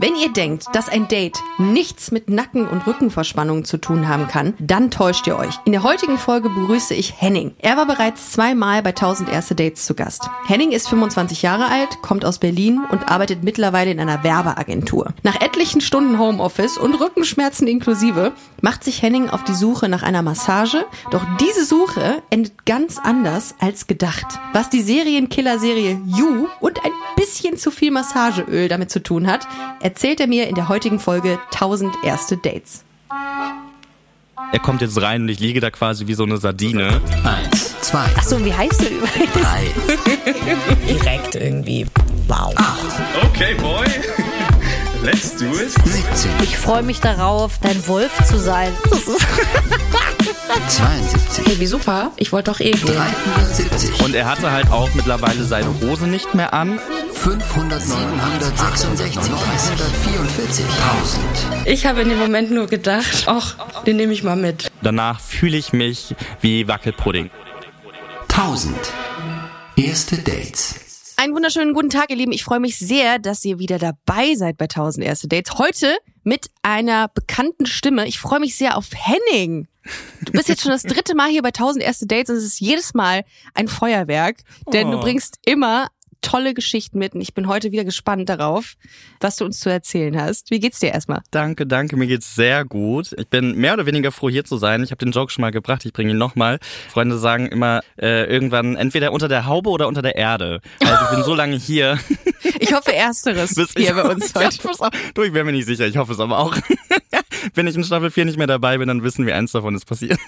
Wenn ihr denkt, dass ein Date nichts mit Nacken- und Rückenverspannungen zu tun haben kann, dann täuscht ihr euch. In der heutigen Folge begrüße ich Henning. Er war bereits zweimal bei 1000 erste Dates zu Gast. Henning ist 25 Jahre alt, kommt aus Berlin und arbeitet mittlerweile in einer Werbeagentur. Nach etlichen Stunden Homeoffice und Rückenschmerzen inklusive macht sich Henning auf die Suche nach einer Massage. Doch diese Suche endet ganz anders als gedacht. Was die Serienkiller-Serie You und ein bisschen zu viel Massageöl damit zu tun hat, erzählt er mir in der heutigen Folge 1000 erste Dates. Er kommt jetzt rein und ich liege da quasi wie so eine Sardine. Eins, zwei, Achso, wie heißt du übrigens? drei, Direkt irgendwie. Wow. Okay, boy. Let's do it. 17, Ich freue mich darauf, dein Wolf zu sein. 72, Hey, wie super. Ich wollte doch eh gehen. 370, Und er hatte halt auch mittlerweile seine Hose nicht mehr an. 500, 766, 944, 1000. Ich habe in dem Moment nur gedacht, ach, den nehme ich mal mit. Danach fühle ich mich wie Wackelpudding. 1000. Erste Dates. Einen wunderschönen guten Tag, ihr Lieben. Ich freue mich sehr, dass ihr wieder dabei seid bei 1000 erste Dates. Heute mit einer bekannten Stimme. Ich freue mich sehr auf Henning. Du bist jetzt schon das dritte Mal hier bei 1000 erste Dates und es ist jedes Mal ein Feuerwerk, denn du Oh. bringst immer tolle Geschichten mit und ich bin heute wieder gespannt darauf, was du uns zu erzählen hast. Wie geht's dir erstmal? Danke, danke, mir geht's sehr gut. Ich bin mehr oder weniger froh, hier zu sein. Ich habe den Joke schon mal gebracht, ich bringe ihn nochmal. Freunde sagen immer äh, irgendwann entweder unter der Haube oder unter der Erde. Also ich bin so lange hier. Ich hoffe ersteres bis hier ich, bei uns heute. auch. Du, ich bin mir nicht sicher, ich hoffe es aber auch. Wenn ich in Staffel 4 nicht mehr dabei bin, dann wissen wir, eins davon ist passiert.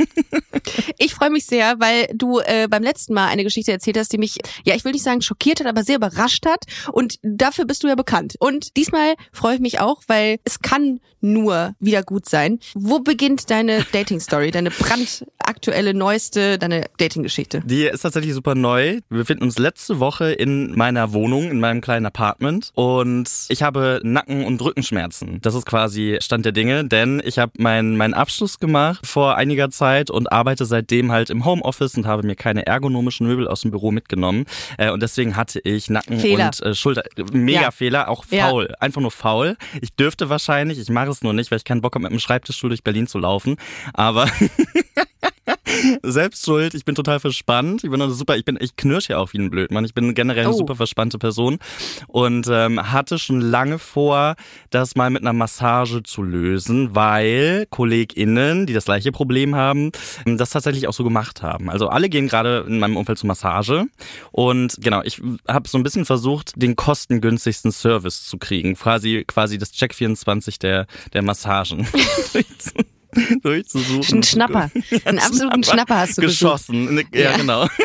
Ich freue mich sehr, weil du äh, beim letzten Mal eine Geschichte erzählt hast, die mich, ja, ich will nicht sagen schockiert hat, aber sehr überrascht hat. Und dafür bist du ja bekannt. Und diesmal freue ich mich auch, weil es kann nur wieder gut sein. Wo beginnt deine Dating-Story, deine brandaktuelle, neueste, deine Dating-Geschichte? Die ist tatsächlich super neu. Wir befinden uns letzte Woche in meiner Wohnung, in meinem kleinen Apartment. Und ich habe Nacken- und Rückenschmerzen. Das ist quasi Stand der Dinge, denn ich habe meinen meinen Abschluss gemacht vor einiger Zeit und arbeite seitdem halt im Homeoffice und habe mir keine ergonomischen Möbel aus dem Büro mitgenommen. Äh, Und deswegen hatte ich Nacken Fehler. und äh, Schulter. Mega Ja. Fehler, auch Ja. faul. Einfach nur faul. Ich dürfte wahrscheinlich, ich mache es nur nicht, weil ich keinen Bock habe, mit dem Schreibtischstuhl durch Berlin zu laufen. Aber selbst schuld, ich bin total verspannt. Ich bin also super, ich bin, ich knirsch ja auch wie ein Blödmann. Ich bin generell eine Oh. super verspannte Person und ähm, hatte schon lange vor, das mal mit einer Massage zu lösen, weil KollegInnen, die das gleiche Problem haben, ähm, das tatsächlich auch so gemacht haben. Also alle gehen gerade in meinem Umfeld zur Massage und genau, ich habe so ein bisschen versucht, den kostengünstigsten Service zu kriegen. Quasi, quasi das Check 24 der, der Massagen. durchzu- durchzusuchen. Ein Schnapper. Einen absoluten Schnapper hast du gesucht. geschossen. Ja, Ja. genau.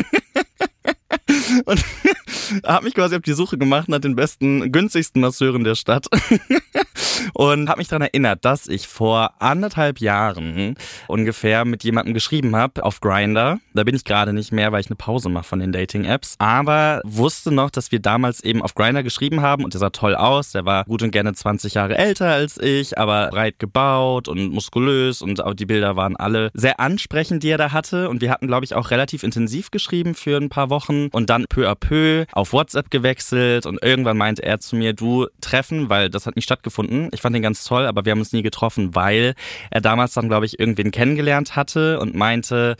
Und habe mich quasi auf die Suche gemacht nach den besten, günstigsten Masseuren der Stadt. Und habe mich daran erinnert, dass ich vor anderthalb Jahren ungefähr mit jemandem geschrieben habe auf Grinder. Da bin ich gerade nicht mehr, weil ich eine Pause mache von den Dating-Apps. Aber wusste noch, dass wir damals eben auf Grinder geschrieben haben und der sah toll aus. Der war gut und gerne 20 Jahre älter als ich, aber breit gebaut und muskulös und auch die Bilder waren alle sehr ansprechend, die er da hatte. Und wir hatten, glaube ich, auch relativ intensiv geschrieben für ein paar Wochen und dann peu à peu auf WhatsApp gewechselt und irgendwann meinte er zu mir, du treffen, weil das hat nicht stattgefunden. Ich fand ihn ganz toll, aber wir haben uns nie getroffen, weil er damals dann, glaube ich, irgendwen kennengelernt hatte und meinte,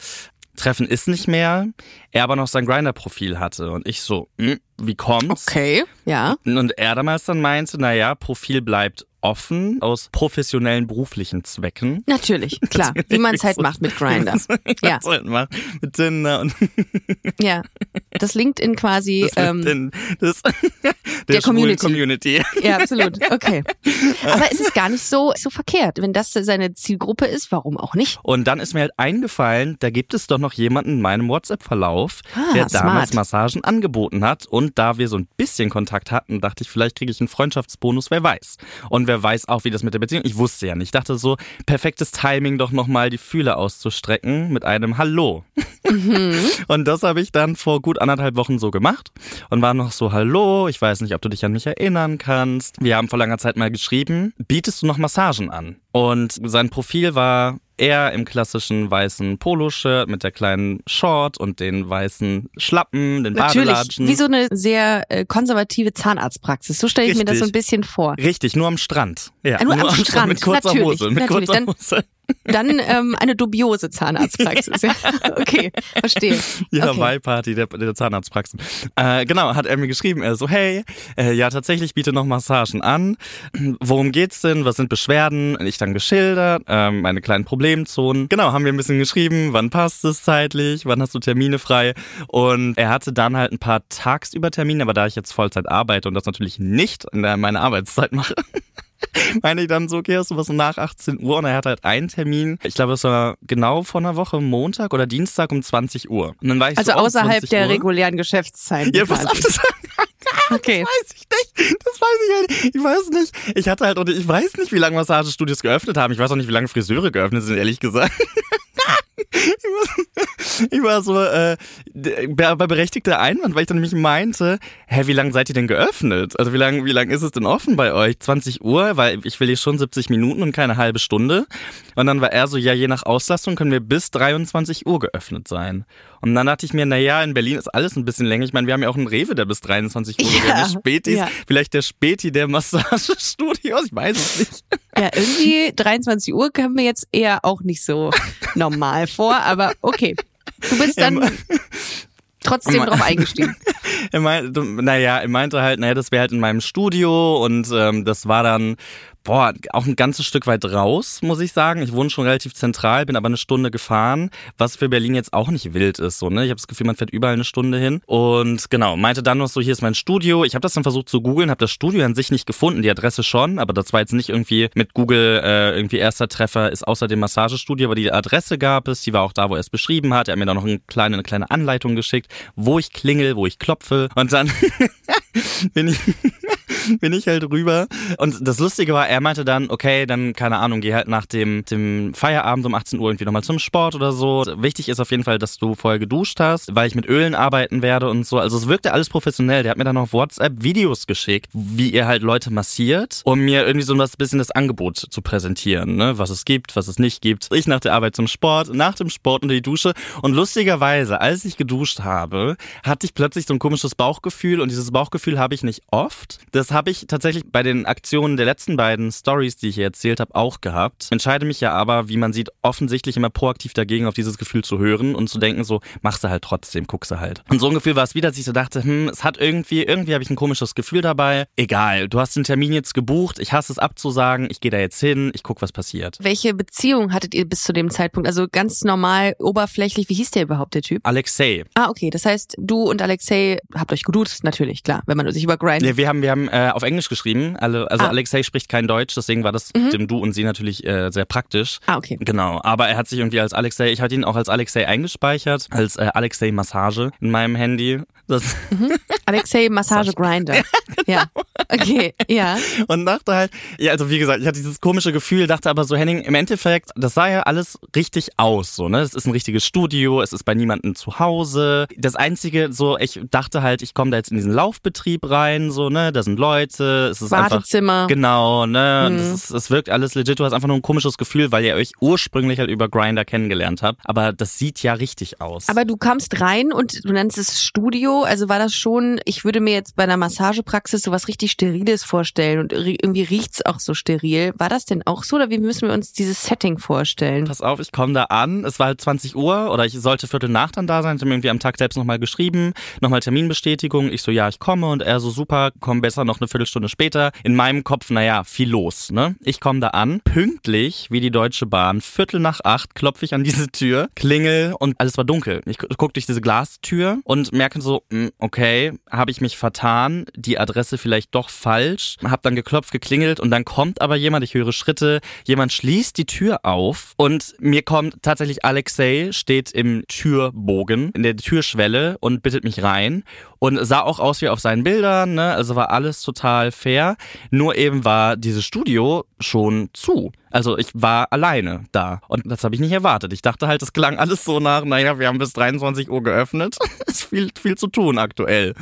Treffen ist nicht mehr, er aber noch sein Grinder-Profil hatte. Und ich so, hm, wie kommt's? Okay, ja. Und er damals dann meinte, naja, Profil bleibt offen aus professionellen beruflichen Zwecken. Natürlich, klar. Wie man es halt macht mit Grinder. Ja, halt macht mit Tinder und ja. Das LinkedIn quasi. das, Ähm, den, das der schwulen Community. Community. Ja, absolut. Okay. Aber es ist gar nicht so, so verkehrt. Wenn das seine Zielgruppe ist, warum auch nicht? Und dann ist mir halt eingefallen, da gibt es doch noch jemanden in meinem WhatsApp-Verlauf, Ah, der damals smart. Massagen angeboten hat. Und da wir so ein bisschen Kontakt hatten, dachte ich, vielleicht kriege ich einen Freundschaftsbonus, wer weiß. Und wer weiß auch, wie das mit der Beziehung. Ich wusste ja nicht. Ich dachte so, perfektes Timing, doch nochmal die Fühler auszustrecken mit einem Hallo. Und das habe ich dann vor gut anderthalb Wochen so gemacht und war noch so, hallo, ich weiß nicht, ob du dich an mich erinnern kannst. Wir haben vor langer Zeit mal geschrieben, bietest du noch Massagen an? Und sein Profil war Er im klassischen weißen Poloshirt mit der kleinen Short und den weißen Schlappen, den Natürlich, Badelatschen. wie so eine sehr äh, konservative Zahnarztpraxis. So stelle ich mir das so ein Richtig. bisschen vor. Richtig, nur am Strand. Ja, Ah, nur am Strand, Mit kurzer natürlich, Hose. Mit natürlich. kurzer Hose. Dann ähm, eine dubiose Zahnarztpraxis. Ja. Okay, verstehe. Die okay. Hawaii-Party der, der Zahnarztpraxen. Äh, genau, hat er mir geschrieben. Er so, hey, äh, ja, tatsächlich biete noch Massagen an. Worum geht's denn? Was sind Beschwerden? Ich dann geschildert, ähm, meine kleinen Problemzonen. Genau, haben wir ein bisschen geschrieben, wann passt es zeitlich, wann hast du Termine frei? Und er hatte dann halt ein paar tagsüber Termine, aber da ich jetzt Vollzeit arbeite und das natürlich nicht in der, meine Arbeitszeit mache, meine ich dann so, okay, hast du was nach 18 Uhr? Und er hat halt einen Termin, ich glaube, es war genau vor einer Woche, Montag oder Dienstag um 20 Uhr. Und dann war ich Also so, oh, außerhalb 20 der Uhr. regulären Geschäftszeiten. Ja, pass auf, das Okay. weiß ich nicht. Das weiß ich halt nicht. Ich weiß nicht. Ich hatte halt, ich weiß nicht, wie lange Massagestudios geöffnet haben. Ich weiß auch nicht, wie lange Friseure geöffnet sind, ehrlich gesagt. Ich war, so äh, bei berechtigter Einwand, weil ich dann nämlich meinte, hä, wie lange seid ihr denn geöffnet? Also wie lange wie lang ist es denn offen bei euch? 20 Uhr, weil ich will hier schon 70 Minuten und keine halbe Stunde. Und dann war er so, ja, je nach Auslastung können wir bis 23 Uhr geöffnet sein. Und dann dachte ich mir, na ja, in Berlin ist alles ein bisschen länger. Ich meine, wir haben ja auch einen Rewe, der bis 23 Uhr. Wir haben Spätis, ja. vielleicht der Späti der Massagestudios, ich weiß es nicht. Ja, irgendwie 23 Uhr kommen mir jetzt eher auch nicht so normal vor, aber okay. Du bist dann trotzdem drauf eingestiegen. Er meinte, naja, er meinte halt, naja, das wäre halt in meinem Studio und ähm, das war dann, boah, auch ein ganzes Stück weit raus, muss ich sagen. Ich wohne schon relativ zentral, bin aber eine Stunde gefahren, was für Berlin jetzt auch nicht wild ist. So, ne? Ich habe das Gefühl, man fährt überall eine Stunde hin. Und genau, meinte dann noch so, hier ist mein Studio. Ich habe das dann versucht zu googeln, habe das Studio an sich nicht gefunden, die Adresse schon, aber das war jetzt nicht irgendwie mit Google äh, irgendwie erster Treffer, ist außer dem Massagestudio, aber die Adresse gab es, die war auch da, wo er es beschrieben hat. Er hat mir da noch eine kleine, eine kleine Anleitung geschickt, wo ich klingel, wo ich klopfe. Und dann bin ich bin ich halt rüber. Und das Lustige war, er meinte dann, okay, dann, keine Ahnung, geh halt nach dem, dem Feierabend um 18 Uhr irgendwie nochmal zum Sport oder so. Wichtig ist auf jeden Fall, dass du vorher geduscht hast, weil ich mit Ölen arbeiten werde und so. Also es wirkte alles professionell. Der hat mir dann auf WhatsApp Videos geschickt, wie ihr halt Leute massiert, um mir irgendwie so ein bisschen das Angebot zu präsentieren, ne? was es gibt, was es nicht gibt. Ich nach der Arbeit zum Sport, nach dem Sport unter die Dusche. Und lustigerweise, als ich geduscht habe, hatte ich plötzlich so ein komisches Bauchgefühl und dieses Bauchgefühl habe ich nicht oft. Das habe ich tatsächlich bei den Aktionen der letzten beiden Stories, die ich hier erzählt habe, auch gehabt. Entscheide mich ja aber, wie man sieht, offensichtlich immer proaktiv dagegen, auf dieses Gefühl zu hören und zu denken, so, machst du halt trotzdem, guckst du halt. Und so ein Gefühl war es wieder, dass ich so dachte, hm, es hat irgendwie, irgendwie habe ich ein komisches Gefühl dabei. Egal, du hast den Termin jetzt gebucht, ich hasse es abzusagen, ich gehe da jetzt hin, ich guck, was passiert. Welche Beziehung hattet ihr bis zu dem Zeitpunkt? Also ganz normal, oberflächlich, wie hieß der überhaupt, der Typ? Alexei. Ah, okay. Das heißt, du und Alexei habt euch geduzt, natürlich, klar, wenn man sich über Grind. Ja, wir haben, wir haben äh, auf Englisch geschrieben. Also Ah. Alexei spricht kein Deutsch, deswegen war das mit dem Du und Sie natürlich äh, sehr praktisch. Ah, okay. Genau, aber er hat sich irgendwie als Alexei, ich hatte ihn auch als Alexei eingespeichert, als äh, Alexei Massage in meinem Handy. Das, Alexei Massage Grinder. Ja. Okay, ja. und dachte halt, ja, also wie gesagt, ich hatte dieses komische Gefühl, dachte aber so, Henning, im Endeffekt, das sah ja alles richtig aus, so, ne? Es ist ein richtiges Studio, es ist bei niemandem zu Hause. Das Einzige, so, ich dachte halt, ich komme da jetzt in diesen Laufbetrieb rein, so, ne? Da sind Leute, es ist einfach Wartezimmer. Genau, ne? Mhm. Das ist, es wirkt alles legit. Du hast einfach nur ein komisches Gefühl, weil ihr euch ursprünglich halt über Grinder kennengelernt habt. Aber das sieht ja richtig aus. Aber du kamst rein und du nennst es Studio, also war das schon, ich würde mir jetzt bei einer Massagepraxis sowas richtig Steriles vorstellen und irgendwie riecht's auch so steril. War das denn auch so oder wie müssen wir uns dieses Setting vorstellen? Pass auf, ich komme da an. Es war halt 20 Uhr oder ich sollte Viertel nach dann da sein. Ich habe irgendwie am Tag selbst nochmal geschrieben, nochmal Terminbestätigung. Ich so, ja, ich komme und er so, super, komm besser noch eine Viertelstunde später. In meinem Kopf, naja, viel los, ne? Ich komme da an, pünktlich wie die Deutsche Bahn, Viertel nach acht klopfe ich an diese Tür, klingel und alles war dunkel. Ich gu- guck durch diese Glastür und merke so, mm, okay, habe ich mich vertan, die Adresse vielleicht doch falsch. Hab dann geklopft, geklingelt und dann kommt aber jemand, ich höre Schritte, jemand schließt die Tür auf und mir kommt tatsächlich Alexei, steht im Türbogen, in der Türschwelle und bittet mich rein und sah auch aus wie auf seinen Bildern, ne? also war alles total fair, nur eben war dieses Studio schon zu. Also ich war alleine da und das habe ich nicht erwartet. Ich dachte halt, es klang alles so nach, naja, wir haben bis 23 Uhr geöffnet. ist viel, viel zu tun aktuell.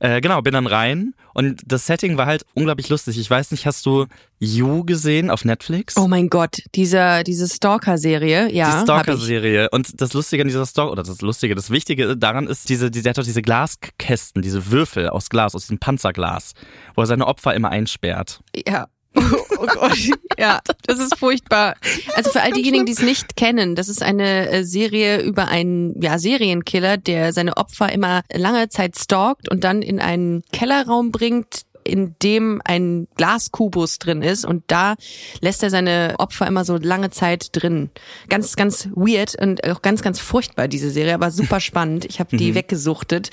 Äh, genau, bin dann rein und das Setting war halt unglaublich lustig. Ich weiß nicht, hast du You gesehen auf Netflix? Oh mein Gott, dieser, diese Stalker-Serie, ja. die. Stalker-Serie. Und das Lustige an dieser Stalker, oder das Lustige, das Wichtige daran ist, diese, die, der hat doch diese Glaskästen, diese Würfel aus Glas, aus diesem Panzerglas, wo er seine Opfer immer einsperrt. Ja. Oh Gott, ja, das ist furchtbar. Also für all diejenigen, die es nicht kennen, das ist eine äh, Serie über einen ja, Serienkiller, der seine Opfer immer lange Zeit stalkt und dann in einen Kellerraum bringt, in dem ein Glaskubus drin ist und da lässt er seine Opfer immer so lange Zeit drin. Ganz, ganz weird und auch ganz, ganz furchtbar, diese Serie, aber super spannend. Ich habe die weggesuchtet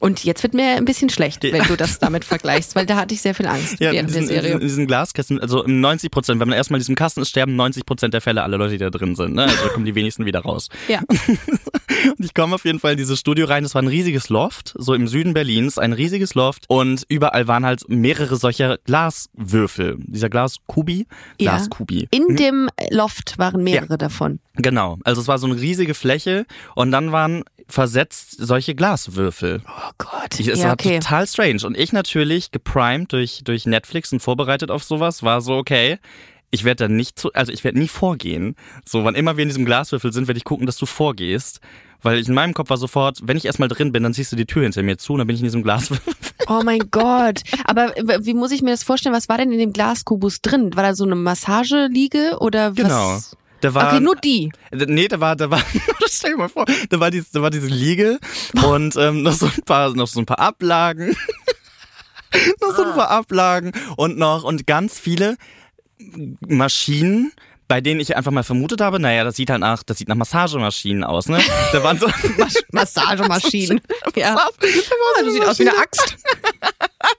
und jetzt wird mir ein bisschen schlecht, wenn du das damit vergleichst, weil da hatte ich sehr viel Angst Ja, in während der diesen, diesen, Serie. in diesen Glaskästen, also 90 Prozent, wenn man erstmal in diesem Kasten ist, sterben 90 Prozent der Fälle alle Leute, die da drin sind. Ne? Also da kommen die wenigsten wieder raus. Ja. Und ich komme auf jeden Fall in dieses Studio rein. Das war ein riesiges Loft, so im Süden Berlins, ein riesiges Loft. Und überall waren halt mehrere solcher Glaswürfel. Dieser Glaskubi. Ja. Glaskubi. In dem Loft waren mehrere davon. Genau. Also es war so eine riesige Fläche und dann waren versetzt solche Glaswürfel. Oh Gott. Ich, es ja, war okay. total strange. Und ich natürlich, geprimed durch, durch Netflix und vorbereitet auf sowas, war so, okay, ich werde da nicht zu, also ich werde nie vorgehen. So, wann immer wir in diesem Glaswürfel sind, werde ich gucken, dass du vorgehst. Weil ich in meinem Kopf war sofort, wenn ich erstmal drin bin, dann ziehst du die Tür hinter mir zu und dann bin ich in diesem Glaswürfel. Oh mein Gott. Aber wie muss ich mir das vorstellen? Was war denn in dem Glaskubus drin? War da so eine Massageliege oder was? Genau. Da war, Okay, nur die. Nee, da war, da war, stell dir mal vor, da war, dies, da war diese Liege und ähm, noch so ein paar, noch so ein paar Ablagen. noch so ein paar Ablagen und noch, und ganz viele Maschinen, bei denen ich einfach mal vermutet habe, naja, das sieht halt nach, das sieht nach Massagemaschinen aus, ne? Da waren so, Massagemaschinen. ja. da war so Das sieht aus wie eine Axt.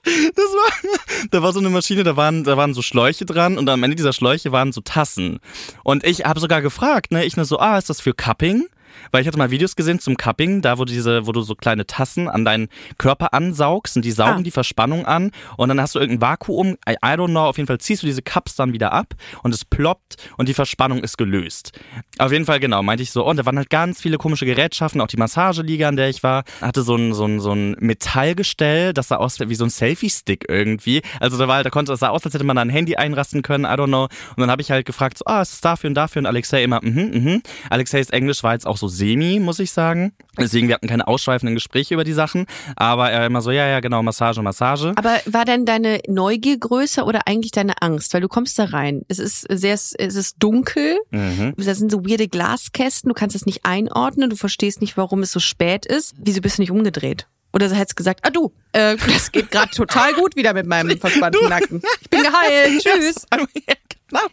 Das war, da war so eine Maschine, da waren, da waren so Schläuche dran und am Ende dieser Schläuche waren so Tassen. Und ich habe sogar gefragt, ne, ich nur so, ah, ist das für Cupping? Weil ich hatte mal Videos gesehen zum Cupping, da wo diese, wo du so kleine Tassen an deinen Körper ansaugst und die saugen Ah. die Verspannung an und dann hast du irgendein Vakuum, I, I don't know, auf jeden Fall ziehst du diese Cups dann wieder ab und es ploppt und die Verspannung ist gelöst. Auf jeden Fall, genau, meinte ich so, oh, und da waren halt ganz viele komische Gerätschaften, auch die Massageliga, an der ich war, hatte so ein, so ein, so ein Metallgestell, das sah aus wie so ein Selfie-Stick irgendwie. Also da war halt, da konnte, das sah aus, als hätte man da ein Handy einrasten können, I don't know. Und dann habe ich halt gefragt, so, ah, ist es dafür und dafür? Und Alexei immer, mhm, mhm. Alexeis Englisch war jetzt auch so semi, muss ich sagen. Deswegen, wir hatten keine ausschweifenden Gespräche über die Sachen. Aber er immer so, ja, ja, genau, Massage, Massage. Aber war denn deine Neugier größer oder eigentlich deine Angst? Weil du kommst da rein. Es ist sehr, es ist dunkel. Mhm. Da sind so weirde Glaskästen. Du kannst es nicht einordnen. Du verstehst nicht, warum es so spät ist. Wieso bist du nicht umgedreht? Oder du hättest gesagt, ah du, äh, das geht gerade total gut wieder mit meinem verspannten Nacken. Ich bin geheilt. Tschüss.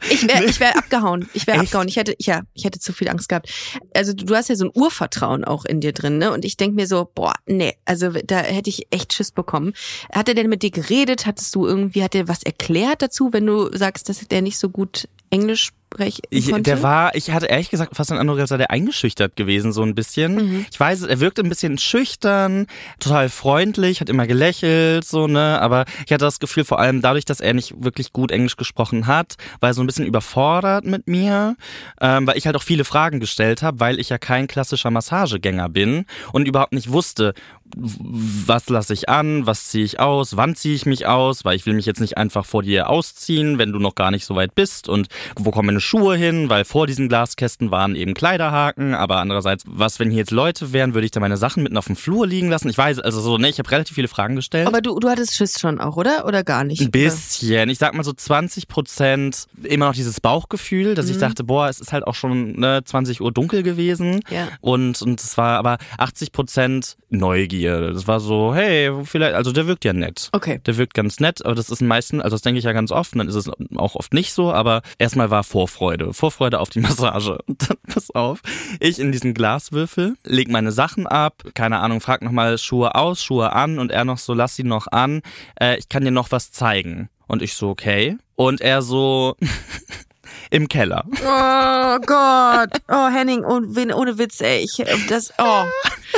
Ich wäre ich wär abgehauen. Ich wäre abgehauen. Ich hätte, ja, ich hätte zu viel Angst gehabt. Also du, du hast ja so ein Urvertrauen auch in dir drin, ne? Und ich denk mir so, boah, nee, also da hätte ich echt Schiss bekommen. Hat er denn mit dir geredet? Hattest du irgendwie, hat er was erklärt dazu, wenn du sagst, dass der nicht so gut Englisch sprechen Ich, konnte? der war, ich hatte ehrlich gesagt fast den Eindruck, als sei der eingeschüchtert gewesen, so ein bisschen. Mhm. Ich weiß, er wirkte ein bisschen schüchtern, total freundlich, hat immer gelächelt, so, ne, aber ich hatte das Gefühl, vor allem dadurch, dass er nicht wirklich gut Englisch gesprochen hat, war er so ein bisschen überfordert mit mir, ähm, weil ich halt auch viele Fragen gestellt habe, weil ich ja kein klassischer Massagegänger bin und überhaupt nicht wusste, was lasse ich an, was ziehe ich aus, wann ziehe ich mich aus, weil ich will mich jetzt nicht einfach vor dir ausziehen, wenn du noch gar nicht so weit bist und wo kommen meine Schuhe hin, weil vor diesen Glaskästen waren eben Kleiderhaken, aber andererseits, was, wenn hier jetzt Leute wären, würde ich da meine Sachen mitten auf dem Flur liegen lassen? Ich weiß, also so, ne, ich habe relativ viele Fragen gestellt. Aber du, du hattest Schiss schon auch, oder? Oder gar nicht? Ein bisschen. Ich sag mal so 20 Prozent immer noch dieses Bauchgefühl, dass ich Mhm. dachte, boah, es ist halt auch schon ne, 20 Uhr dunkel gewesen. Ja. Und, und es war aber 80 Prozent Neugier. Das war so, hey, vielleicht, also der wirkt ja nett. Okay. Der wirkt ganz nett, aber das ist meistens, also das denke ich ja ganz oft, dann ist es auch oft nicht so, aber erstmal war Vorfreude. Vorfreude auf die Massage. Und dann, pass auf, ich in diesen Glaswürfel, leg meine Sachen ab, keine Ahnung, frag nochmal Schuhe aus, Schuhe an und er noch so, lass sie noch an, äh, ich kann dir noch was zeigen. Und ich so, okay. Und er so, im Keller. Oh Gott. Oh, Henning, oh, ohne Witz, ey. Ich, das, oh.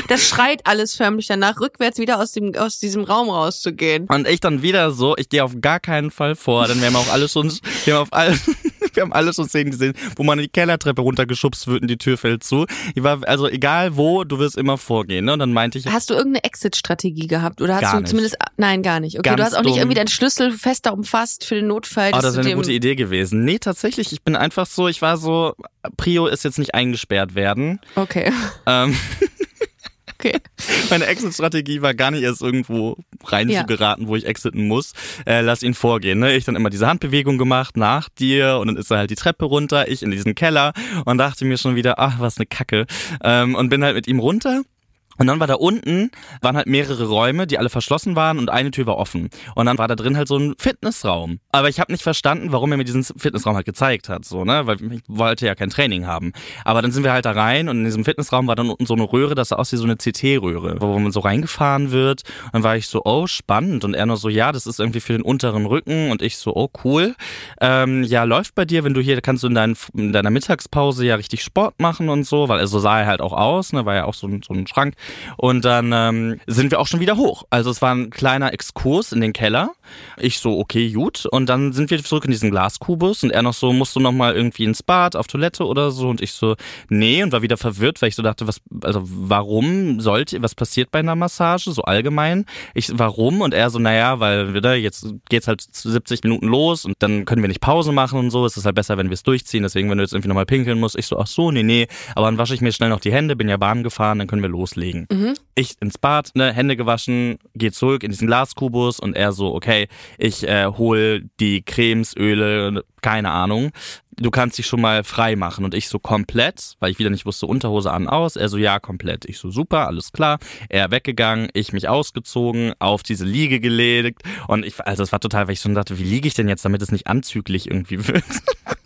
Das schreit alles förmlich danach, rückwärts wieder aus dem, aus diesem Raum rauszugehen. Und ich dann wieder so, ich gehe auf gar keinen Fall vor, denn wir haben auch alle schon, wir haben auf alle, Wir haben alle schon Szenen gesehen, wo man die Kellertreppe runtergeschubst wird und die Tür fällt zu. Ich war, also egal wo, du wirst immer vorgehen. Ne? Und dann meinte ich, Hast du irgendeine Exit-Strategie gehabt? Oder hast du nicht. zumindest, nein, gar nicht. Okay, Ganz du hast auch nicht dumm. irgendwie deinen Schlüssel fester umfasst für den Notfall. Oh, das wäre eine gute Idee gewesen. Nee, tatsächlich, ich bin einfach so, ich war so, Prio ist jetzt nicht eingesperrt werden. Okay. Ähm, Okay. meine Exit-Strategie war gar nicht erst irgendwo rein Ja. zu geraten, wo ich exiten muss. Äh, lass ihn vorgehen. Ne? Ich dann immer diese Handbewegung gemacht, nach dir und dann ist er halt die Treppe runter, ich in diesen Keller und dachte mir schon wieder, ach, was eine Kacke. Ähm, und bin halt mit ihm runter. Und dann war da unten, waren halt mehrere Räume, die alle verschlossen waren und eine Tür war offen. Und dann war da drin halt so ein Fitnessraum. Aber ich habe nicht verstanden, warum er mir diesen Fitnessraum halt gezeigt hat, so, ne? Weil ich wollte ja kein Training haben. Aber dann sind wir halt da rein und in diesem Fitnessraum war dann unten so eine Röhre, das sah aus wie so eine CT-Röhre, wo man so reingefahren wird. Und dann war ich so, oh, spannend. Und er nur so, ja, das ist irgendwie für den unteren Rücken. Und ich so, oh, cool. Ähm, ja, läuft bei dir, wenn du hier, kannst du in, dein, in deiner Mittagspause ja richtig Sport machen und so, weil so sah er halt auch aus, ne? War ja auch so so ein Schrank. Und dann ähm, sind wir auch schon wieder hoch. Also es war ein kleiner Exkurs in den Keller. Ich so, okay, gut. Und dann sind wir zurück in diesen Glaskubus und er noch so, musst du noch mal irgendwie ins Bad, auf Toilette oder so? Und ich so, nee, und war wieder verwirrt, weil ich so dachte, was, also warum sollte, was passiert bei einer Massage, so allgemein? Ich, warum? Und er so, naja, weil wieder, jetzt geht's halt 70 Minuten los und dann können wir nicht Pause machen und so. Es ist halt besser, wenn wir es durchziehen. Deswegen, wenn du jetzt irgendwie nochmal pinkeln musst, ich so, ach so, nee, nee. Aber dann wasche ich mir schnell noch die Hände, bin ja Bahn gefahren, dann können wir loslegen. Ich ins Bad, ne, Hände gewaschen, geh zurück in diesen Glaskubus und er so, okay, ich äh, hol die Cremes, Öle, keine Ahnung. Du kannst dich schon mal frei machen. Und ich so komplett, weil ich wieder nicht wusste, Unterhose an, aus. Er so, ja, komplett. Ich so, super, alles klar. Er weggegangen, ich mich ausgezogen, auf diese Liege gelegt. Und ich, also es war total, weil ich so dachte, wie liege ich denn jetzt, damit es nicht anzüglich irgendwie wird.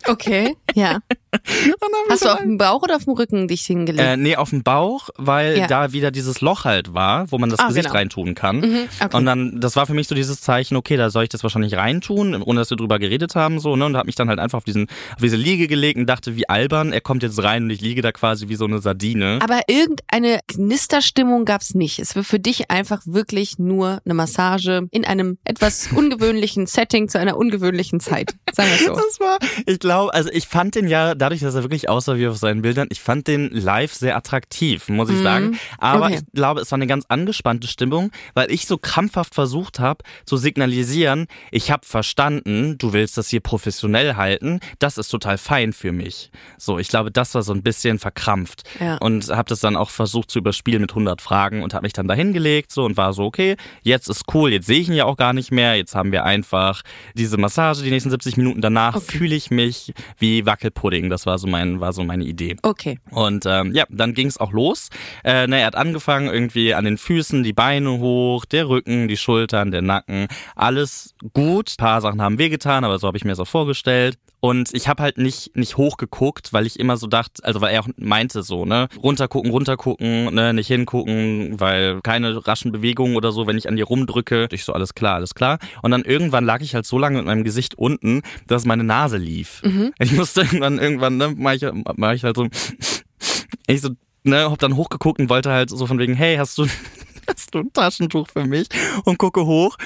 Okay, ja. Hast du auf dem Bauch oder auf dem Rücken dich hingelegt? Äh, nee, auf dem Bauch, weil Ja. da wieder dieses Loch halt war, wo man das Ah, Gesicht genau. reintun kann. Mhm, okay. Und dann, das war für mich so dieses Zeichen, okay, da soll ich das wahrscheinlich reintun, ohne dass wir drüber geredet haben, so, ne? Und hab mich dann halt einfach auf diesen, auf diese Liege gelegt und dachte, wie albern, er kommt jetzt rein und ich liege da quasi wie so eine Sardine. Aber irgendeine Knisterstimmung gab's nicht. Es war für dich einfach wirklich nur eine Massage in einem etwas ungewöhnlichen Setting zu einer ungewöhnlichen Zeit. Sagen wir so. Das war, ich glaube, also ich fand den ja, dadurch, dass er wirklich aussah wie auf seinen Bildern, ich fand den live sehr attraktiv, muss ich sagen. Aber Mhm. Okay. ich glaube, es war eine ganz angespannte Stimmung, weil ich so krampfhaft versucht habe zu signalisieren, ich habe verstanden, du willst das hier professionell halten, das ist total fein für mich. So, ich glaube, das war so ein bisschen verkrampft. Ja. Und habe das dann auch versucht zu überspielen mit 100 Fragen und habe mich dann dahin gelegt so und war so, okay, jetzt ist cool, jetzt sehe ich ihn ja auch gar nicht mehr, jetzt haben wir einfach diese Massage die nächsten 70 Minuten danach Okay. fühle ich mich wie Wackelpudding, das war so mein war so meine Idee. Okay. Und ähm, ja, dann ging es auch los. Äh, ne, er hat angefangen irgendwie an den Füßen, die Beine hoch, der Rücken, die Schultern, der Nacken, alles gut. Ein paar Sachen haben wehgetan, aber so habe ich mir das auch vorgestellt. Und ich habe halt nicht nicht hochgeguckt, weil ich immer so dachte, also weil er auch meinte so, ne, runtergucken, runtergucken, ne, nicht hingucken, weil keine raschen Bewegungen oder so, wenn ich an dir rumdrücke. Ich so alles klar, alles klar. Und dann irgendwann lag ich halt so lange mit meinem Gesicht unten, dass meine Nase lief. Ich musste irgendwann irgendwann ne, mach ich, mach ich halt so ich so, ne, hab dann hochgeguckt und wollte halt so von wegen, hey, hast du, hast du ein Taschentuch für mich? Und gucke hoch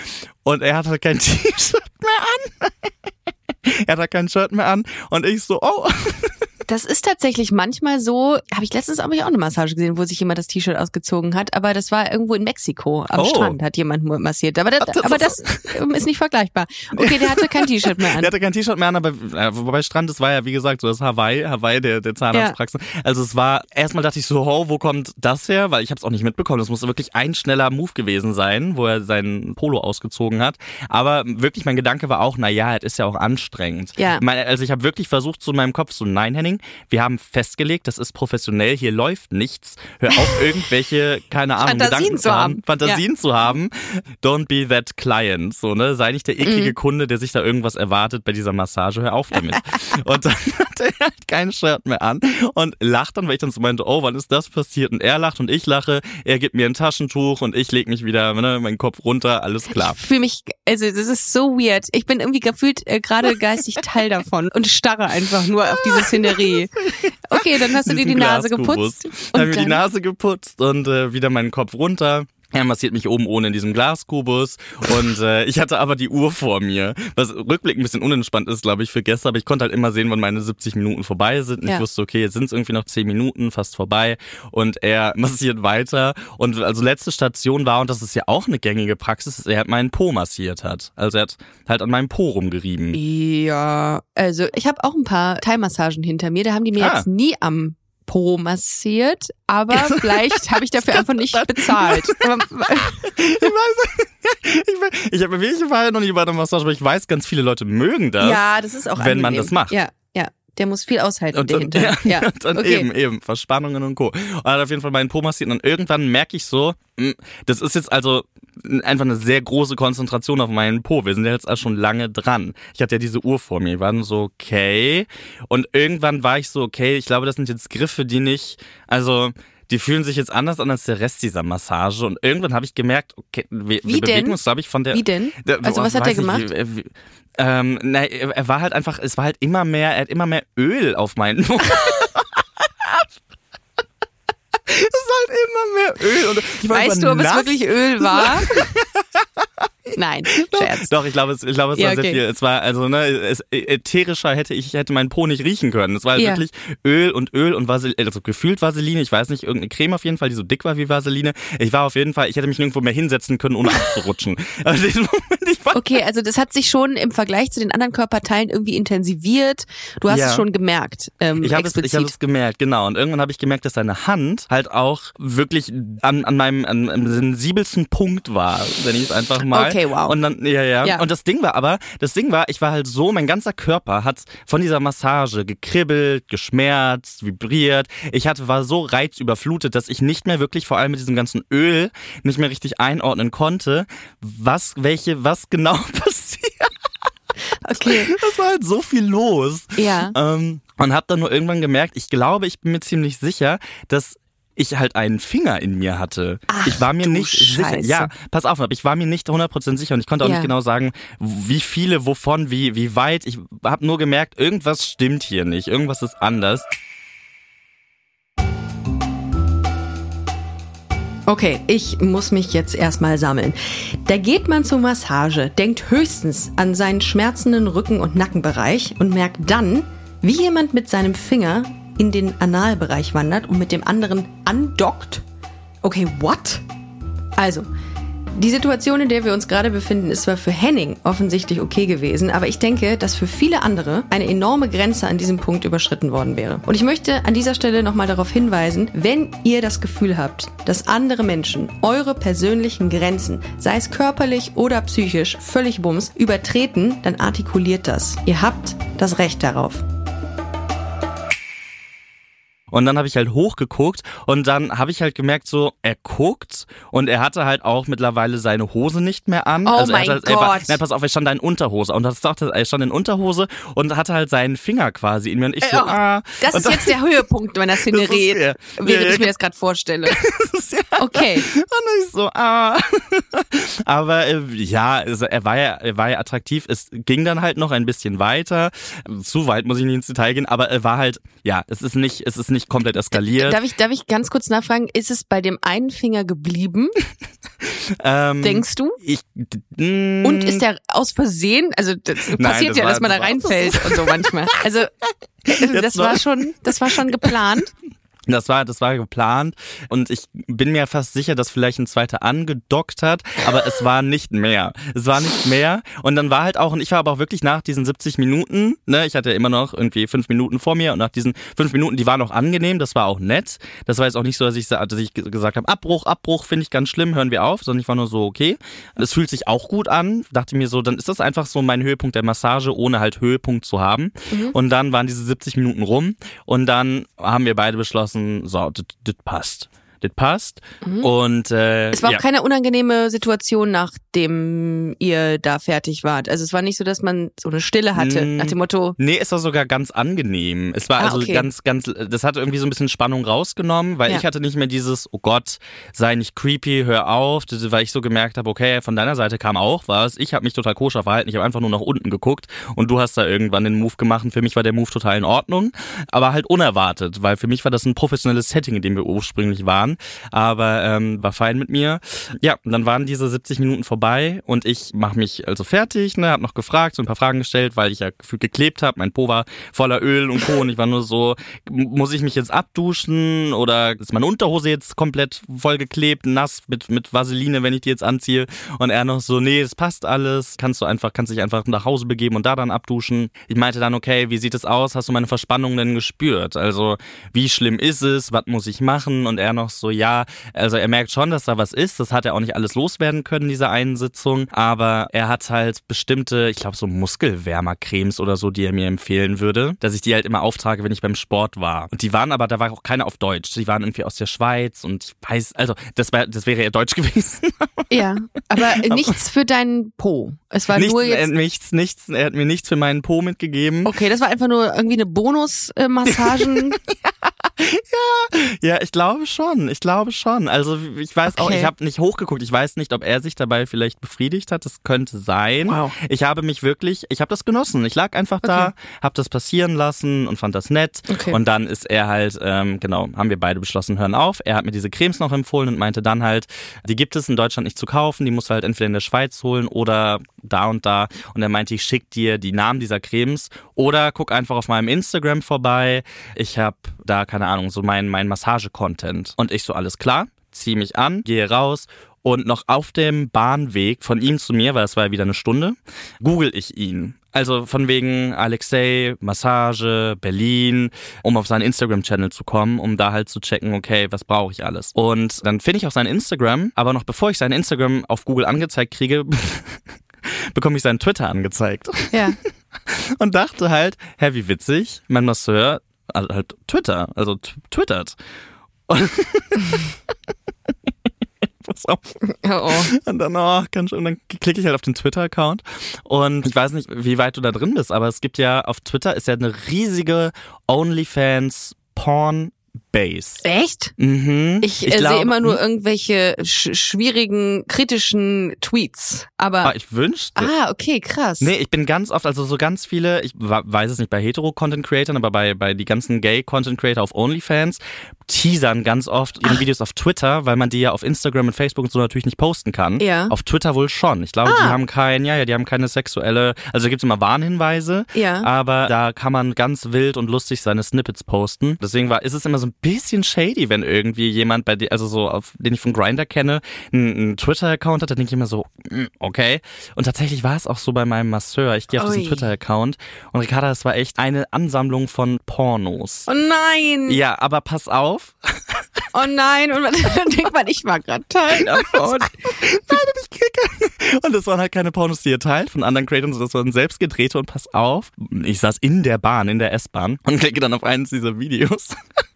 und er hat halt kein T-Shirt mehr an. er hat kein Shirt mehr an und ich so, oh. Das ist tatsächlich manchmal so, habe ich letztens aber auch eine Massage gesehen, wo sich jemand das T-Shirt ausgezogen hat, aber das war irgendwo in Mexiko am Oh. Strand, hat jemand massiert. Aber das, das aber ist- das ist nicht vergleichbar. Okay, der hatte kein T-Shirt mehr an. Er hatte kein T-Shirt mehr an, aber wobei Strand, das war ja wie gesagt so das Hawaii, Hawaii der, der Zahnarztpraxis. Also es war, erstmal dachte ich so, oh, wo kommt das her? Weil ich habe es auch nicht mitbekommen. Das musste wirklich ein schneller Move gewesen sein, wo er seinen Polo ausgezogen hat. Aber wirklich mein Gedanke war auch, na ja, es ist ja auch anstrengend. Ja. Ich meine, also ich habe wirklich versucht, so in meinem Kopf so, nein, Henning, wir haben festgelegt, das ist professionell, hier läuft nichts. Hör auf, irgendwelche, keine Ahnung, Fantasien Gedanken zu haben. Fantasien zu haben. Don't be that client. So, ne? Sei nicht der eklige Mhm. Kunde, der sich da irgendwas erwartet bei dieser Massage. Hör auf damit. und dann hat er halt kein Shirt mehr an und lacht dann, weil ich dann so meinte, oh, wann ist das passiert? Und er lacht und ich lache. Er gibt mir ein Taschentuch und ich leg mich wieder, ne, meinen Kopf runter, alles klar. Ich fühle mich, also das ist so weird. Ich bin irgendwie gefühlt äh, gerade geistig Teil davon und starre einfach nur auf diese Szenerie. Okay, dann hast du dir die Nase geputzt. Dann habe mir die Nase geputzt und äh, wieder meinen Kopf runter. Er massiert mich oben ohne in diesem Glaskubus und äh, ich hatte aber die Uhr vor mir, was rückblickend ein bisschen unentspannt ist, glaube ich, für Gäste, aber ich konnte halt immer sehen, wann meine 70 Minuten vorbei sind und Ja. ich wusste, okay, jetzt sind es irgendwie noch 10 Minuten, fast vorbei und er massiert weiter und also letzte Station war, und das ist ja auch eine gängige Praxis, dass er hat meinen Po massiert hat. Also er hat halt an meinem Po rumgerieben. Ja, also ich habe auch ein paar Thai-Massagen hinter mir. Da haben die mir Ah. jetzt nie am Po massiert, aber vielleicht habe ich dafür einfach nicht bezahlt. Ich weiß, ich, ich habe wirklich ja noch nie bei der Massage, aber ich weiß, ganz viele Leute mögen das. ja, das ist auch wenn man angenehm. das macht. Ja. Der muss viel aushalten, Und Hintern. ja, Ja, und dann okay. eben, eben, Verspannungen und Co. Und hat auf jeden Fall meinen Po massiert und irgendwann merke ich so, mh, das ist jetzt also einfach eine sehr große Konzentration auf meinen Po. Wir sind ja jetzt auch schon lange dran. Ich hatte ja diese Uhr vor mir, ich war dann so, okay. Und irgendwann war ich so, okay, ich glaube, das sind jetzt Griffe, die nicht, also die fühlen sich jetzt anders an als der Rest dieser Massage. Und irgendwann habe ich gemerkt, okay, wir, Wie wir bewegen denn? uns, glaube ich, von der. Wie denn? Der- Also was hat er ich, gemacht? wie- wie- Ähm, na, er war halt einfach, es war halt immer mehr, er hat immer mehr Öl auf meinen Po. Es ist halt immer mehr Öl. Und ich Weißt du, ob es nass. wirklich Öl war? Nein, Scherz. Doch, ich glaube, es, ich glaube, es Ja, war sehr okay. viel. Es war also ne, es, ätherischer hätte ich hätte meinen Po nicht riechen können. Es war halt Ja. wirklich Öl und Öl und Vaseline, also gefühlt Vaseline. Ich weiß nicht, irgendeine Creme auf jeden Fall, die so dick war wie Vaseline. Ich war auf jeden Fall, ich hätte mich nirgendwo mehr hinsetzen können, ohne abzurutschen. Also Okay, also das hat sich schon im Vergleich zu den anderen Körperteilen irgendwie intensiviert. Du hast Ja. es schon gemerkt. Ähm, Ich habe es, ich hab es gemerkt, genau. Und irgendwann habe ich gemerkt, dass seine Hand halt auch wirklich an, an meinem an, am sensibelsten Punkt war, wenn ich es einfach mal. Okay, wow. Und dann, ja, ja, Ja. Und das Ding war aber, das Ding war, ich war halt so, mein ganzer Körper hat von dieser Massage gekribbelt, geschmerzt, vibriert. Ich hatte, war so reizüberflutet, dass ich nicht mehr wirklich, vor allem mit diesem ganzen Öl, nicht mehr richtig einordnen konnte, was, welche, was genau passiert. Okay. Das war halt so viel los. Ja. Ähm, und habe dann nur irgendwann gemerkt, ich glaube, ich bin mir ziemlich sicher, dass ich halt einen Finger in mir hatte. Ach, ich war mir nicht sicher. Scheiße. Ja, pass auf, ich war mir nicht 100% sicher und ich konnte auch Ja. nicht genau sagen, wie viele, wovon, wie, wie weit. Ich habe nur gemerkt, irgendwas stimmt hier nicht, irgendwas ist anders. Okay, ich muss mich jetzt erstmal sammeln. Da geht man zur Massage, denkt höchstens an seinen schmerzenden Rücken- und Nackenbereich und merkt dann, wie jemand mit seinem Finger in den Analbereich wandert und mit dem anderen andockt. Okay, what? Also, die Situation, in der wir uns gerade befinden, ist zwar für Henning offensichtlich okay gewesen, aber ich denke, dass für viele andere eine enorme Grenze an diesem Punkt überschritten worden wäre. Und ich möchte an dieser Stelle nochmal darauf hinweisen, wenn ihr das Gefühl habt, dass andere Menschen eure persönlichen Grenzen, sei es körperlich oder psychisch, völlig bums, übertreten, dann artikuliert das. Ihr habt das Recht darauf. Und dann habe ich halt hochgeguckt und dann habe ich halt gemerkt, so, er guckt und er hatte halt auch mittlerweile seine Hose nicht mehr an. Oh also er mein hat halt, Er war, Gott. nein, pass auf, er stand da in Unterhose und das das- er stand in Unterhose und hatte halt seinen Finger quasi in mir und ich so, Ja, ah. Das ist jetzt der Höhepunkt meiner Szenerie, ja. während Ja, ich mir das gerade vorstelle. das ja, Okay. Und ich so, ah. Aber äh, ja, also er war ja, er war ja attraktiv. Es ging dann halt noch ein bisschen weiter. Zu weit muss ich nicht ins Detail gehen, aber er war halt, ja, es ist nicht, es ist nicht komplett eskaliert. Darf ich, darf ich ganz kurz nachfragen, ist es bei dem einen Finger geblieben, Ähm, denkst du? Ich, mm, Und ist der aus Versehen, also das passiert das ja, war- dass man da das war- reinfällt und so manchmal. Also äh, das noch. war schon, das war schon geplant. Das war, das war geplant und ich bin mir fast sicher, dass vielleicht ein zweiter angedockt hat, aber es war nicht mehr. Es war nicht mehr und dann war halt auch, und ich war aber auch wirklich nach diesen 70 Minuten, ne, ich hatte ja immer noch irgendwie fünf Minuten vor mir und nach diesen fünf Minuten, die waren auch angenehm, das war auch nett. Das war jetzt auch nicht so, dass ich, dass ich ge- gesagt habe, Abbruch, Abbruch, finde ich ganz schlimm, hören wir auf, sondern ich war nur so, okay. Es fühlt sich auch gut an, dachte mir so, dann ist das einfach so mein Höhepunkt der Massage, ohne halt Höhepunkt zu haben. Und dann waren diese 70 Minuten rum und dann haben wir beide beschlossen, so, das das passt. Das passt. Und äh, Es war ja. auch keine unangenehme Situation, nachdem ihr da fertig wart. Also es war nicht so, dass man so eine Stille hatte, nach dem Motto, Nee, es war sogar ganz angenehm. Es war Ah, also okay. ganz, ganz, das hat irgendwie so ein bisschen Spannung rausgenommen, weil Ja. ich hatte nicht mehr dieses, oh Gott, sei nicht creepy, hör auf, weil ich so gemerkt habe, okay, von deiner Seite kam auch was. Ich habe mich total koscher verhalten, ich habe einfach nur nach unten geguckt und du hast da irgendwann den Move gemacht und für mich war der Move total in Ordnung, aber halt unerwartet, weil für mich war das ein professionelles Setting, in dem wir ursprünglich waren schon, aber ähm, war fein mit mir. Ja, und dann waren diese 70 Minuten vorbei und ich mache mich also fertig, ne, hab noch gefragt, so ein paar Fragen gestellt, weil ich ja gefühlt geklebt habe. Mein Po war voller Öl und Co. und ich war nur so, muss ich mich jetzt abduschen oder ist meine Unterhose jetzt komplett voll geklebt, nass mit, mit Vaseline, wenn ich die jetzt anziehe? Und er noch so, nee, es passt alles, kannst du einfach, kannst dich einfach nach Hause begeben und da dann abduschen. Ich meinte dann, okay, wie sieht es aus? Hast du meine Verspannung denn gespürt? Also, wie schlimm ist es? Was muss ich machen? Und er noch so, ja, also er merkt schon, dass da was ist. Das hat er auch nicht alles loswerden können, diese einen Sitzung. Aber er hat halt bestimmte, ich glaube, so Muskelwärmercremes oder so, die er mir empfehlen würde, dass ich die halt immer auftrage, wenn ich beim Sport war. Und die waren aber, da war auch keine auf Deutsch. Die waren irgendwie aus der Schweiz und ich weiß, also das, wär, das wäre ja Deutsch gewesen. Ja, aber nichts für deinen Po. Es war nichts, nur er, jetzt. nichts, nichts, er hat mir nichts für meinen Po mitgegeben. Okay, das war einfach nur irgendwie eine Bonus-Massagen. Ja, ich glaube schon. Ich glaube schon. Also ich weiß auch, Okay. ich habe nicht hochgeguckt. Ich weiß nicht, ob er sich dabei vielleicht befriedigt hat. Das könnte sein. Wow. Ich habe mich wirklich, ich habe das genossen. Ich lag einfach da, habe das passieren lassen und fand das nett. Okay. Und dann ist er halt, ähm, genau, haben wir beide beschlossen, hören auf. Er hat mir diese Cremes noch empfohlen und meinte dann halt, die gibt es in Deutschland nicht zu kaufen. Die musst du halt entweder in der Schweiz holen oder da und da. Und er meinte, ich schick dir die Namen dieser Cremes oder guck einfach auf meinem Instagram vorbei. Ich habe da, keine Ahnung, so mein, mein Massage-Content. Und ich so, alles klar, zieh mich an, gehe raus und noch auf dem Bahnweg von ihm zu mir, weil es war ja wieder eine Stunde, google ich ihn. Also von wegen Alexei, Massage, Berlin, um auf seinen Instagram-Channel zu kommen, um da halt zu checken, okay, was brauche ich alles. Und dann finde ich auch sein Instagram, aber noch bevor ich sein Instagram auf Google angezeigt kriege, bekomme ich seinen Twitter angezeigt ja. und dachte halt, hä, wie witzig, mein Masseur hat halt Twitter, also twittert. Und Pass auf. Oh, oh. Und dann, oh, kann schon, und dann klicke ich halt auf den Twitter-Account. Und ich weiß nicht, wie weit du da drin bist, aber es gibt ja auf Twitter ist ja eine riesige OnlyFans Porn Base. Echt? Mhm. Ich, äh, glaub- sehe immer nur irgendwelche sch schwierigen, kritischen Tweets. Aber. Ah, ich wünschte. Ah, okay, krass. Nee, ich bin ganz oft, also so ganz viele, ich weiß es nicht bei Hetero-Content-Creatern, aber bei, bei die ganzen Gay-Content-Creator auf OnlyFans teasern ganz oft ihre Videos auf Twitter, weil man die ja auf Instagram und Facebook und so natürlich nicht posten kann. Ja. Auf Twitter wohl schon. Ich glaube, die Ah. haben kein, ja, ja, die haben keine sexuelle, also da gibt's immer Warnhinweise, Ja. aber da kann man ganz wild und lustig seine Snippets posten. Deswegen war, ist es immer so ein bisschen shady, wenn irgendwie jemand bei dir, also so, auf, den ich von Grinder kenne, einen, Twitter-Account hat, da denke ich immer so, mm, okay. Und tatsächlich war es auch so bei meinem Masseur. Ich gehe auf Ui. diesen Twitter-Account und Ricarda, es war echt eine Ansammlung von Pornos. Oh nein! Ja, aber pass auf. Oh nein! Und man- dann denkt man, ich war gerade Teil davon. Und das waren halt keine Pornos, die ihr teilt von anderen Creators, das waren selbst gedrehte und pass auf. Ich saß in der Bahn, in der S-Bahn und klicke dann auf eines dieser Videos.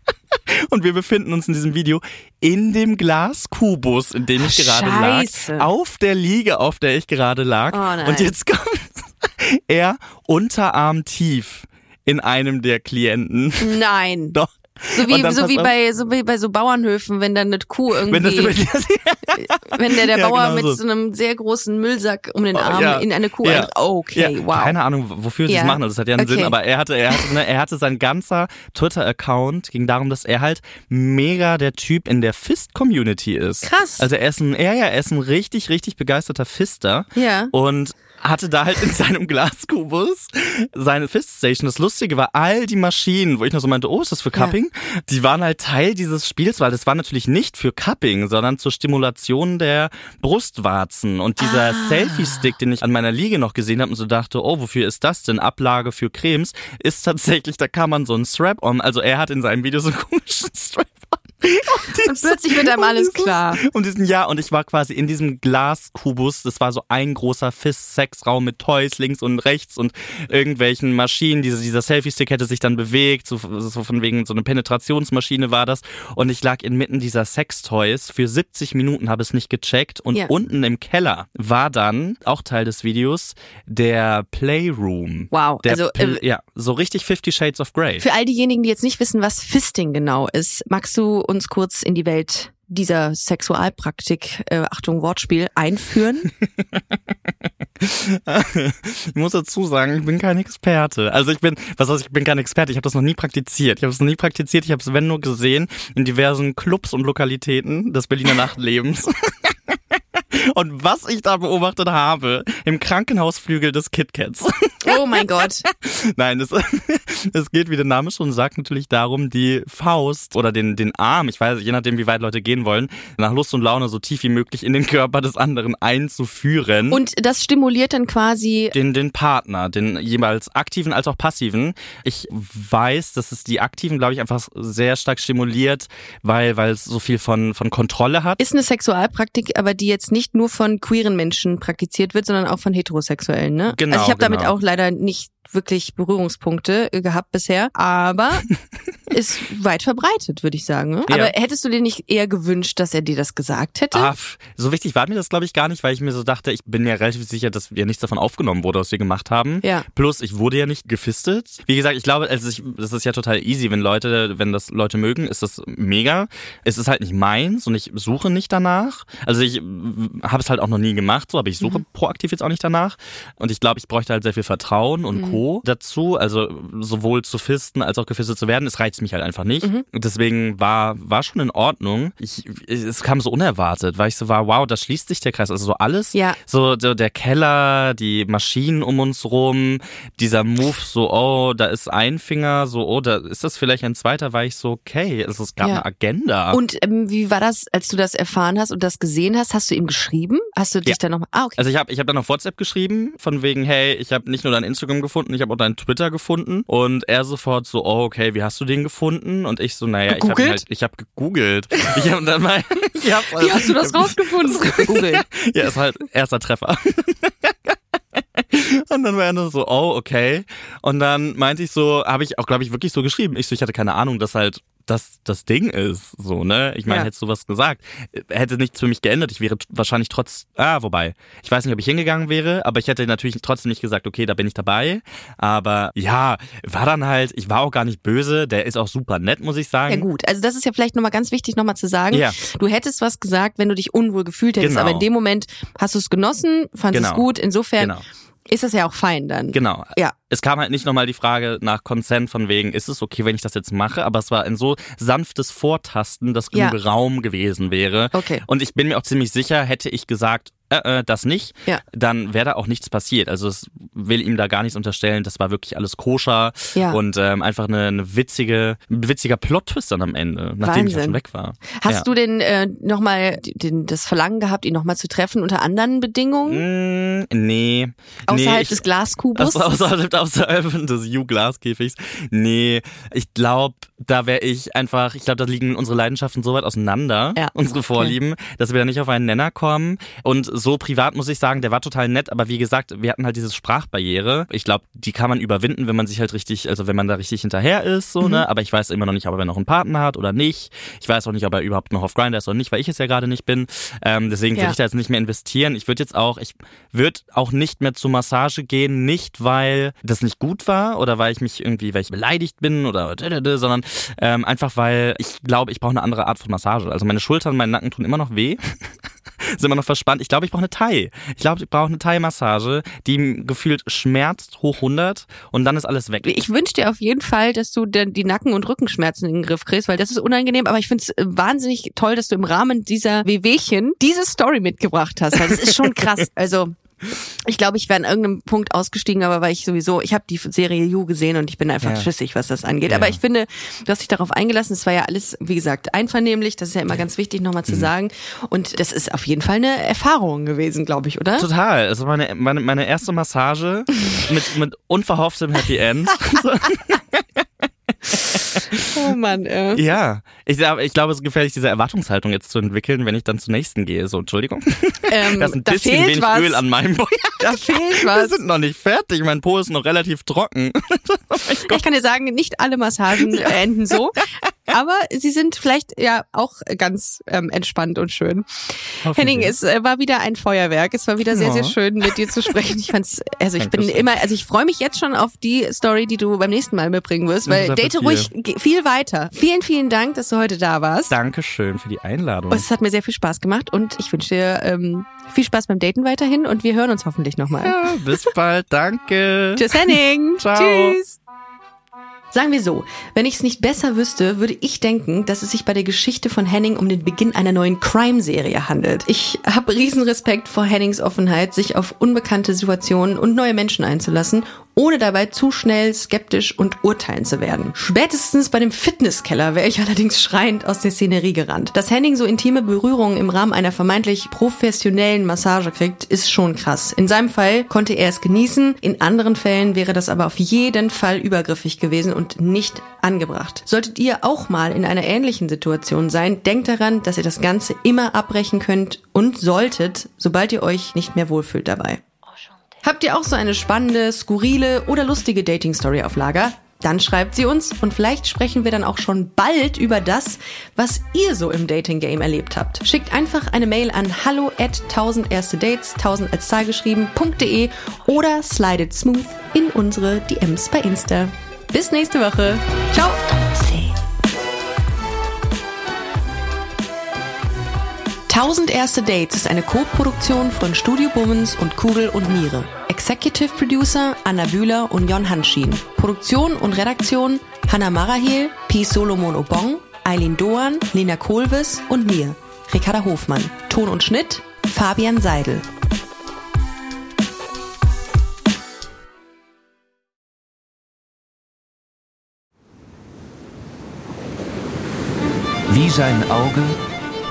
Und wir befinden uns in diesem Video in dem Glaskubus, in dem ich gerade Scheiße. lag. Auf der Liege, auf der ich gerade lag. Oh. Und jetzt kommt er Unterarm tief in einem der Klienten. Nein. Doch. So wie, so wie bei, so wie bei so Bauernhöfen, wenn dann eine Kuh Wenn irgendwie, wenn der, der Ja, Bauer genau mit so. so einem sehr großen Müllsack um den Oh, Arm ja. in eine Kuh Ja. ein, okay, ja, wow. Keine Ahnung, wofür sie es machen. Also das hat ja einen Okay. Sinn, aber er hatte, er hatte, ne, er hatte sein ganzer Twitter-Account ging darum, dass er halt mega der Typ in der Fist-Community ist. Krass. Also er ist ein, er ja, er ist ein richtig, richtig begeisterter Fister. Ja. Und hatte da halt in seinem Glaskubus seine Fiststation. Das Lustige war, all die Maschinen, wo ich noch so meinte, oh, ist das für Cupping? Die waren halt Teil dieses Spiels, weil das war natürlich nicht für Cupping, sondern zur Stimulation der Brustwarzen. Und dieser Ah. Selfie-Stick, den ich an meiner Liege noch gesehen habe und so dachte, oh, wofür ist das denn? Ablage für Cremes, ist tatsächlich, da kann man so einen Strap-on, also er hat in seinem Video so einen komischen Strap-on. Und plötzlich wird einem alles klar. Und diesen ja, und ich war quasi in diesem Glaskubus. Das war so ein großer Fist-Sex-Raum mit Toys links und rechts und irgendwelchen Maschinen. Diese, dieser Selfie-Stick hätte sich dann bewegt, so, so von wegen so eine Penetrationsmaschine war das. Und ich lag inmitten dieser Sex-Toys. Für 70 Minuten habe es nicht gecheckt. Und Ja. unten im Keller war dann, auch Teil des Videos, der Playroom. Wow, Der also, Pl- äh, ja, so richtig Fifty Shades of Grey. Für all diejenigen, die jetzt nicht wissen, was Fisting genau ist, magst du uns kurz in die Welt dieser Sexualpraktik, äh, Achtung Wortspiel, einführen? Ich muss dazu sagen, ich bin kein Experte. Also ich bin, was heißt, ich bin kein Experte. Ich habe das noch nie praktiziert. Ich habe es noch nie praktiziert. Ich habe es, wenn nur gesehen, in diversen Clubs und Lokalitäten des Berliner Nachtlebens. Und was ich da beobachtet habe, im Krankenhausflügel des KitKats. Oh mein Gott. Nein, es, es geht, wie der Name schon sagt, natürlich darum, die Faust oder den, den Arm, ich weiß, je nachdem, wie weit Leute gehen wollen, nach Lust und Laune so tief wie möglich in den Körper des anderen einzuführen. Und das stimuliert dann quasi. den, den Partner, den jeweils aktiven als auch passiven. Ich weiß, dass es die aktiven, glaube ich, einfach sehr stark stimuliert, weil, weil es so viel von, von Kontrolle hat. Ist eine Sexualpraktik, aber die jetzt nicht nur von queeren Menschen praktiziert wird, sondern auch von Heterosexuellen, ne? Genau, Also ich habe damit genau. auch leider nicht wirklich Berührungspunkte äh, gehabt bisher, aber ist weit verbreitet, würde ich sagen. Ne? Ja. Aber hättest du dir nicht eher gewünscht, dass er dir das gesagt hätte? Ah, so wichtig war mir das, glaube ich, gar nicht, weil ich mir so dachte, ich bin mir relativ sicher, dass ja nichts davon aufgenommen wurde, was wir gemacht haben. Ja. Plus, ich wurde ja nicht gefistet. Wie gesagt, ich glaube, also ich, das ist ja total easy, wenn Leute, wenn das Leute mögen, ist das mega. Es ist halt nicht meins und ich suche nicht danach. Also ich habe es halt auch noch nie gemacht, so, aber ich suche proaktiv jetzt auch nicht danach. Und ich glaube, ich bräuchte halt sehr viel Vertrauen und Co. dazu. Also sowohl zu fisten als auch gefistet zu werden. Es reizt mich halt einfach nicht. Und deswegen war, war schon in Ordnung. Ich, es kam so unerwartet, weil ich so war, wow, da schließt sich der Kreis. Also so alles. Ja. So, so der Keller, die Maschinen um uns rum, dieser Move, so, oh, da ist ein Finger, so, oh, da ist das vielleicht ein zweiter, war ich so, okay, es, es gab Ja. eine Agenda. Und ähm, wie war das, als du das erfahren hast und das gesehen hast? Hast du ihm geschrieben? Hast du dich Ja. dann nochmal? Ah, okay. Also ich habe ich hab dann auf WhatsApp geschrieben, von wegen, hey, ich habe nicht nur dein Instagram gefunden, ich habe auch dein Twitter gefunden. Und er sofort so, oh, okay, wie hast du den gefunden? Und ich so, naja, ich habe Gegoogelt? halt, ich habe gegoogelt. Ich habe dann mal, hab, Wie hast du das rausgefunden? Google. Ja, ist halt erster Treffer. Und dann war er nur so, oh, okay. Und dann meinte ich so, habe ich auch, glaube ich, wirklich so geschrieben. Ich so, ich hatte keine Ahnung, dass halt das das Ding ist, so, ne? Ich meine, Ja. hättest du was gesagt, hätte nichts für mich geändert. Ich wäre wahrscheinlich trotz, ah, wobei, ich weiß nicht, ob ich hingegangen wäre, aber ich hätte natürlich trotzdem nicht gesagt, okay, da bin ich dabei. Aber ja, war dann halt, ich war auch gar nicht böse, der ist auch super nett, muss ich sagen. Ja gut, also das ist ja vielleicht nochmal ganz wichtig nochmal zu sagen. Ja. Du hättest was gesagt, wenn du dich unwohl gefühlt hättest, Genau. aber in dem Moment hast du es genossen, fandest es Genau. gut. Insofern Genau. Ist das ja auch fein dann. Genau. Ja. Es kam halt nicht nochmal die Frage nach Consent von wegen, ist es okay, wenn ich das jetzt mache? Aber es war ein so sanftes Vortasten, dass Ja. genug Raum gewesen wäre. Okay. Und ich bin mir auch ziemlich sicher, hätte ich gesagt, äh, äh, das nicht, Ja. dann wäre da auch nichts passiert. Also es will ihm da gar nichts unterstellen. Das war wirklich alles koscher Ja. und ähm, einfach eine, eine witzige, ein witziger Plot-Twist dann am Ende, nachdem ich Wahnsinn. schon weg war. Hast ja. du denn äh, nochmal das Verlangen gehabt, ihn nochmal zu treffen unter anderen Bedingungen? Mm, nee. außerhalb nee, ich- des Glaskubus? Außer, außerhalb, außerhalb des U-Glaskäfigs. Nee, ich glaube, da wäre ich einfach, ich glaube, da liegen unsere Leidenschaften so weit auseinander, unsere Vorlieben, dass wir da nicht auf einen Nenner kommen. Und so privat muss ich sagen, der war total nett, aber wie gesagt, wir hatten halt diese Sprachbarriere. Ich glaube, die kann man überwinden, wenn man sich halt richtig, also wenn man da richtig hinterher ist, so, Mhm. ne? Aber ich weiß immer noch nicht, ob er noch einen Partner hat oder nicht. Ich weiß auch nicht, ob er überhaupt noch auf Grindr ist oder nicht, weil ich es ja gerade nicht bin. Ähm, deswegen Ja. würde ich da jetzt nicht mehr investieren. Ich würde jetzt auch, ich würde auch nicht mehr zur Massage gehen, nicht weil das nicht gut war oder weil ich mich irgendwie, weil ich beleidigt bin oder sondern ähm, einfach weil ich glaube, ich brauche eine andere Art von Massage. Also meine Schultern, mein Nacken tun immer noch weh. sind immer noch verspannt. Ich glaube, ich brauche eine Thai. Ich glaube, ich brauche eine Thai-Massage, die gefühlt schmerzt hoch 100 und dann ist alles weg. Ich wünsche dir auf jeden Fall, dass du denn die Nacken- und Rückenschmerzen in den Griff kriegst, weil das ist unangenehm. Aber ich finde es wahnsinnig toll, dass du im Rahmen dieser Wehwehchen diese Story mitgebracht hast. Das ist schon krass. Also ich glaube, ich wäre an irgendeinem Punkt ausgestiegen, aber weil ich sowieso, ich habe die Serie You gesehen und ich bin einfach Ja. schissig, was das angeht. Ja. Aber ich finde, du hast dich darauf eingelassen. Es war ja alles, wie gesagt, einvernehmlich. Das ist ja immer ganz wichtig, nochmal Mhm. zu sagen. Und das ist auf jeden Fall eine Erfahrung gewesen, glaube ich, oder? Total. Also meine, meine, meine erste Massage mit, mit unverhofftem Happy End. Oh Mann, äh. ja. Ich, ich glaube, es ist gefährlich, diese Erwartungshaltung jetzt zu entwickeln, wenn ich dann zur nächsten gehe. So, Entschuldigung. Ähm, Da ist ein da bisschen wenig was. Öl an meinem Po. Da fehlt Wir was. sind noch nicht fertig. Mein Po ist noch relativ trocken. Ich kann dir sagen, nicht alle Massagen enden so. Aber sie sind vielleicht ja auch ganz ähm, entspannt und schön. Henning, es äh, war wieder ein Feuerwerk. Es war wieder sehr, sehr schön, mit dir zu sprechen. Ich fand's, also ich bin immer, also ich freue mich jetzt schon auf die Story, die du beim nächsten Mal mitbringen wirst, weil date ruhig viel weiter. Vielen, vielen Dank, dass du heute da warst. Dankeschön für die Einladung. Es hat mir sehr viel Spaß gemacht und ich wünsche dir ähm, viel Spaß beim Daten weiterhin und wir hören uns hoffentlich nochmal. Ja, bis bald, danke. Tschüss, Henning. Ciao. Tschüss. Sagen wir so, wenn ich es nicht besser wüsste, würde ich denken, dass es sich bei der Geschichte von Henning um den Beginn einer neuen Crime-Serie handelt. Ich habe riesen Respekt vor Hennings Offenheit, sich auf unbekannte Situationen und neue Menschen einzulassen, ohne dabei zu schnell skeptisch und urteilen zu werden. Spätestens bei dem Fitnesskeller wäre ich allerdings schreiend aus der Szenerie gerannt. Dass Henning so intime Berührungen im Rahmen einer vermeintlich professionellen Massage kriegt, ist schon krass. In seinem Fall konnte er es genießen, in anderen Fällen wäre das aber auf jeden Fall übergriffig gewesen und nicht angebracht. Solltet ihr auch mal in einer ähnlichen Situation sein, denkt daran, dass ihr das Ganze immer abbrechen könnt und solltet, sobald ihr euch nicht mehr wohlfühlt dabei. Habt ihr auch so eine spannende, skurrile oder lustige Dating-Story auf Lager? Dann schreibt sie uns und vielleicht sprechen wir dann auch schon bald über das, was ihr so im Dating-Game erlebt habt. Schickt einfach eine Mail an hallo at 1000 erste Dates, 1000 als Zahl geschrieben.de oder slidet smooth in unsere DMs bei Insta. Bis nächste Woche. Ciao! Tausend erste Dates ist eine Co-Produktion von Studio Bummens und Kugel und Niere. Executive Producer Anna Bühler und Jon Hanschin. Produktion und Redaktion Hanna Marahel, P. Solomon Obong, Eileen Doan, Lena Kohlwes und mir, Ricarda Hofmann. Ton und Schnitt Fabian Seidel. Wie sein Auge